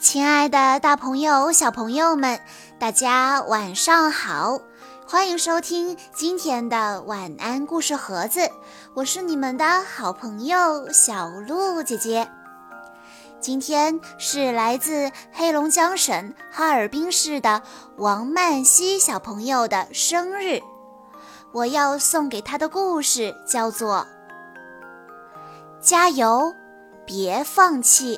亲爱的，大朋友、小朋友们，大家晚上好！欢迎收听今天的晚安故事盒子，我是你们的好朋友小鹿姐姐。今天是来自黑龙江省哈尔滨市的王曼希小朋友的生日，我要送给他的故事叫做《加油，别放弃》。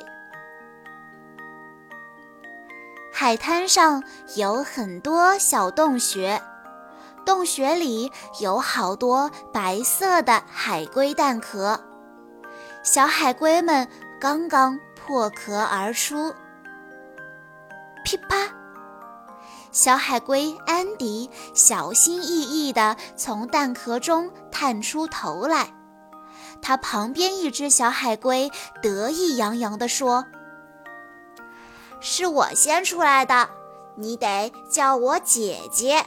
海滩上有很多小洞穴，洞穴里有好多白色的海龟蛋壳，小海龟们刚刚破壳而出。噼啪，小海龟安迪小心翼翼地从蛋壳中探出头来，他旁边一只小海龟得意洋洋地说。是我先出来的，你得叫我姐姐。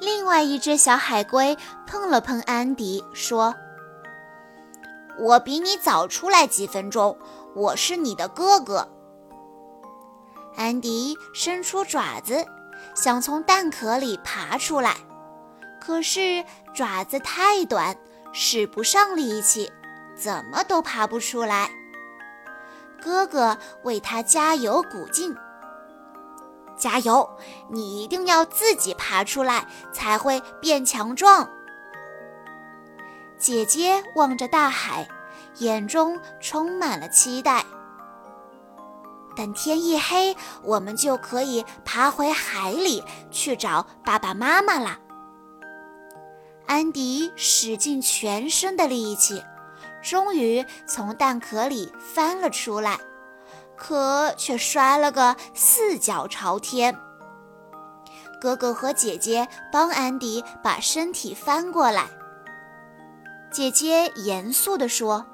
另外一只小海龟碰了碰安迪，说：“我比你早出来几分钟，我是你的哥哥。”安迪伸出爪子，想从蛋壳里爬出来，可是爪子太短，使不上力气，怎么都爬不出来。哥哥为他加油鼓劲，加油！你一定要自己爬出来，才会变强壮。姐姐望着大海，眼中充满了期待。等天一黑，我们就可以爬回海里去找爸爸妈妈啦。安迪使尽全身的力气。终于从蛋壳里翻了出来，可却摔了个四脚朝天。哥哥和姐姐帮安迪把身体翻过来。姐姐严肃地说：“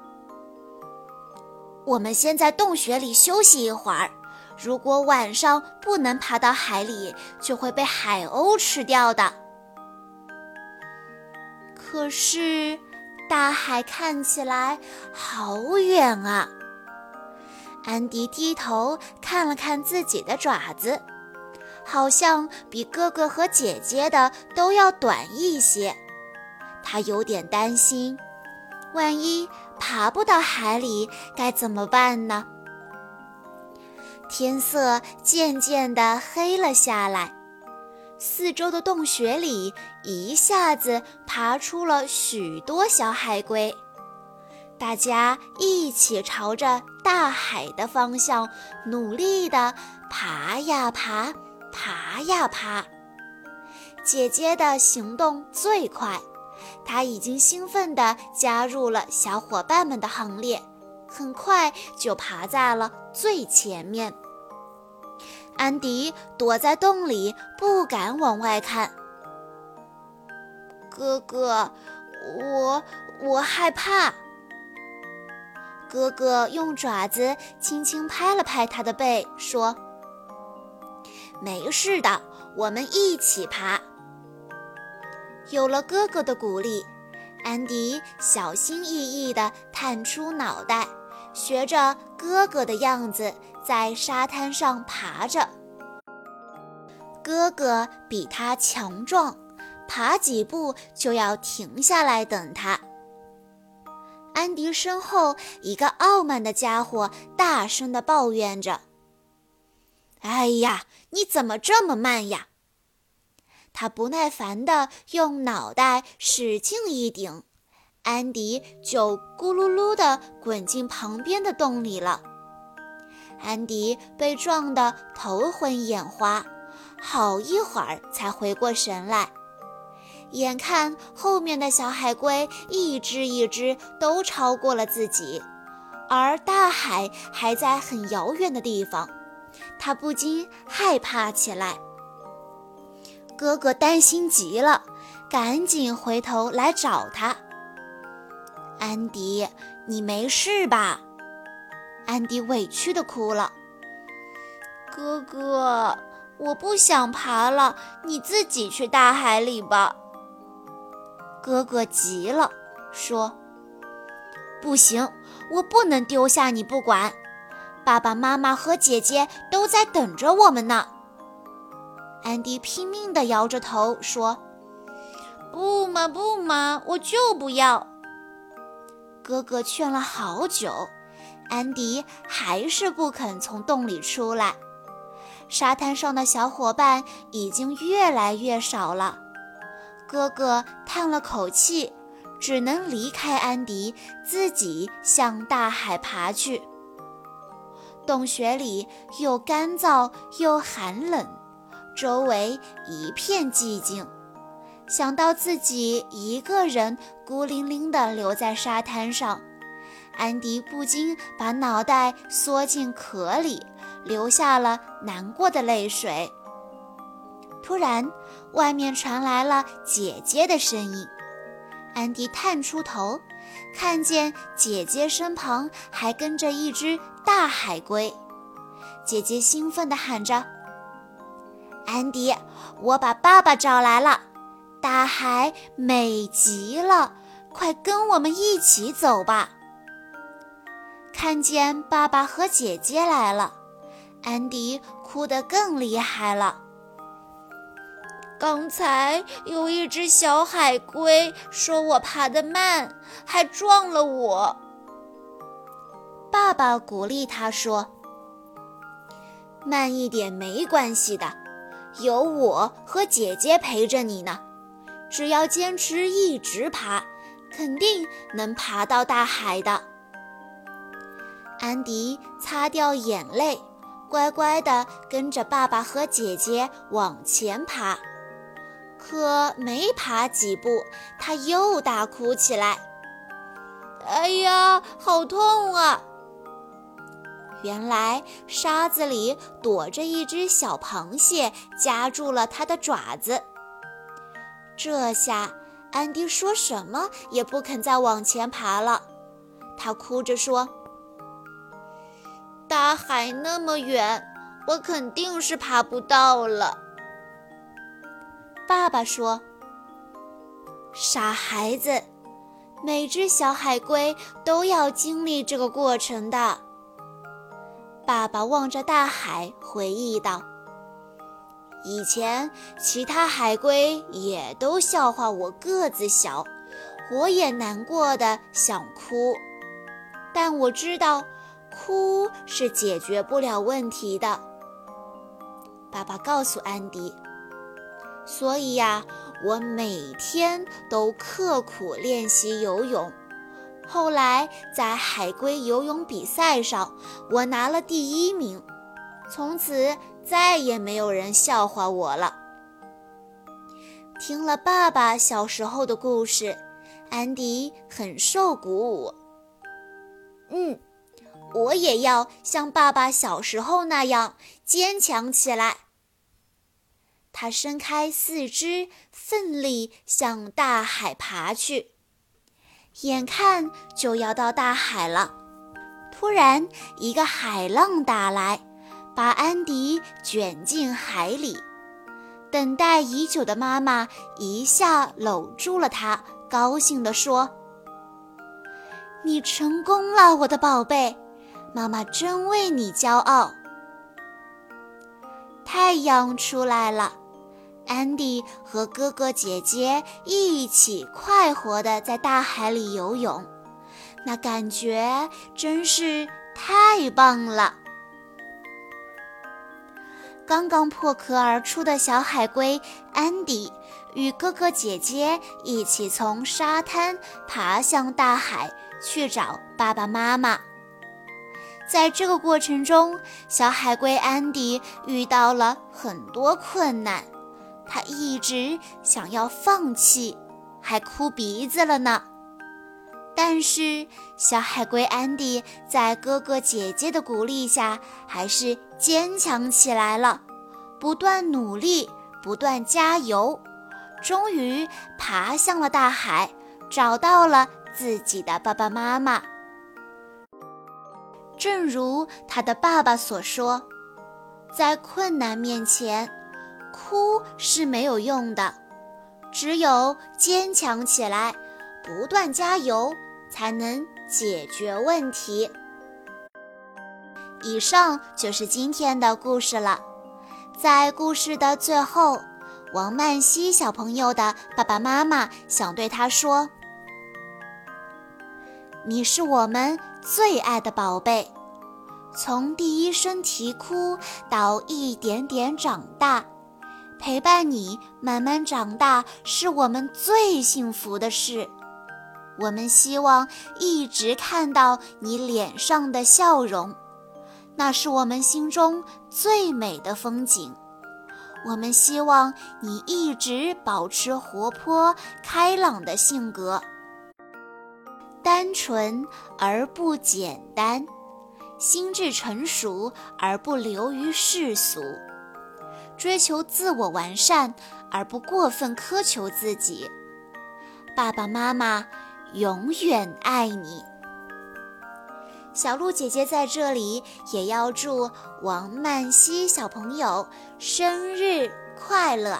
我们先在洞穴里休息一会儿，如果晚上不能爬到海里，就会被海鸥吃掉的。”可是。大海看起来好远啊！安迪低头看了看自己的爪子，好像比哥哥和姐姐的都要短一些。他有点担心，万一爬不到海里该怎么办呢？天色渐渐地黑了下来。四周的洞穴里一下子爬出了许多小海龟，大家一起朝着大海的方向努力地爬呀爬，爬呀爬。姐姐的行动最快，她已经兴奋地加入了小伙伴们的行列，很快就爬在了最前面。安迪躲在洞里，不敢往外看。哥哥，我我害怕。哥哥用爪子轻轻拍了拍他的背，说：“没事的，我们一起爬。”有了哥哥的鼓励，安迪小心翼翼地探出脑袋。学着哥哥的样子，在沙滩上爬着。哥哥比他强壮，爬几步就要停下来等他。安迪身后一个傲慢的家伙大声地抱怨着：“哎呀，你怎么这么慢呀？”他不耐烦地用脑袋使劲一顶。安迪就咕噜噜地滚进旁边的洞里了。安迪被撞得头昏眼花，好一会儿才回过神来。眼看后面的小海龟一只一只都超过了自己，而大海还在很遥远的地方，他不禁害怕起来。哥哥担心极了，赶紧回头来找他。安迪，你没事吧？安迪委屈地哭了。哥哥，我不想爬了，你自己去大海里吧。哥哥急了，说：“不行，我不能丢下你不管。爸爸妈妈和姐姐都在等着我们呢。安迪拼命地摇着头说：“不嘛不嘛，我就不要。”哥哥劝了好久，安迪还是不肯从洞里出来。沙滩上的小伙伴已经越来越少了，哥哥叹了口气，只能离开安迪，自己向大海爬去。洞穴里又干燥又寒冷。周围一片寂静，想到自己一个人孤零零地留在沙滩上，安迪不禁把脑袋缩进壳里，流下了难过的泪水。突然，外面传来了姐姐的声音，安迪探出头，看见姐姐身旁还跟着一只大海龟，姐姐兴奋地喊着。安迪，我把爸爸找来了，大海美极了，快跟我们一起走吧。看见爸爸和姐姐来了，安迪哭得更厉害了。刚才有一只小海龟说我爬得慢，还撞了我。爸爸鼓励他说：“慢一点没关系的。”有我和姐姐陪着你呢，只要坚持一直爬，肯定能爬到大海的。安迪擦掉眼泪，乖乖地跟着爸爸和姐姐往前爬。可没爬几步，他又大哭起来：“哎呀，好痛啊！”原来沙子里躲着一只小螃蟹，夹住了它的爪子。这下安迪说什么也不肯再往前爬了。他哭着说：“大海那么远，我肯定是爬不到了。”爸爸说：“傻孩子，每只小海龟都要经历这个过程的。”爸爸望着大海，回忆道：“以前其他海龟也都笑话我个子小，我也难过的想哭。但我知道，哭是解决不了问题的。”爸爸告诉安迪：“所以呀，我每天都刻苦练习游泳。”后来在海龟游泳比赛上，我拿了第一名，从此再也没有人笑话我了。听了爸爸小时候的故事，安迪很受鼓舞。嗯，我也要像爸爸小时候那样坚强起来。他伸开四肢，奋力向大海爬去。眼看就要到大海了，突然一个海浪打来，把安迪卷进海里。等待已久的妈妈一下搂住了他，高兴地说：“你成功了，我的宝贝，妈妈真为你骄傲。”太阳出来了。安迪和哥哥姐姐一起快活地在大海里游泳，那感觉真是太棒了。刚刚破壳而出的小海龟安迪与哥哥姐姐一起从沙滩爬向大海，去找爸爸妈妈。在这个过程中，小海龟安迪遇到了很多困难。他一直想要放弃，还哭鼻子了呢。但是小海龟安迪在哥哥姐姐的鼓励下，还是坚强起来了，不断努力，不断加油，终于爬向了大海，找到了自己的爸爸妈妈。正如他的爸爸所说，在困难面前。哭是没有用的，只有坚强起来，不断加油，才能解决问题。以上就是今天的故事了。在故事的最后，王曼希小朋友的爸爸妈妈想对他说：“你是我们最爱的宝贝，从第一声啼哭到一点点长大，陪伴你慢慢长大是我们最幸福的事。我们希望一直看到你脸上的笑容。”那是我们心中最美的风景。我们希望你一直保持活泼开朗的性格，单纯而不简单，心智成熟而不流于世俗，追求自我完善而不过分苛求自己。爸爸妈妈永远爱你。小鹿姐姐在这里也要祝王曼西小朋友生日快乐！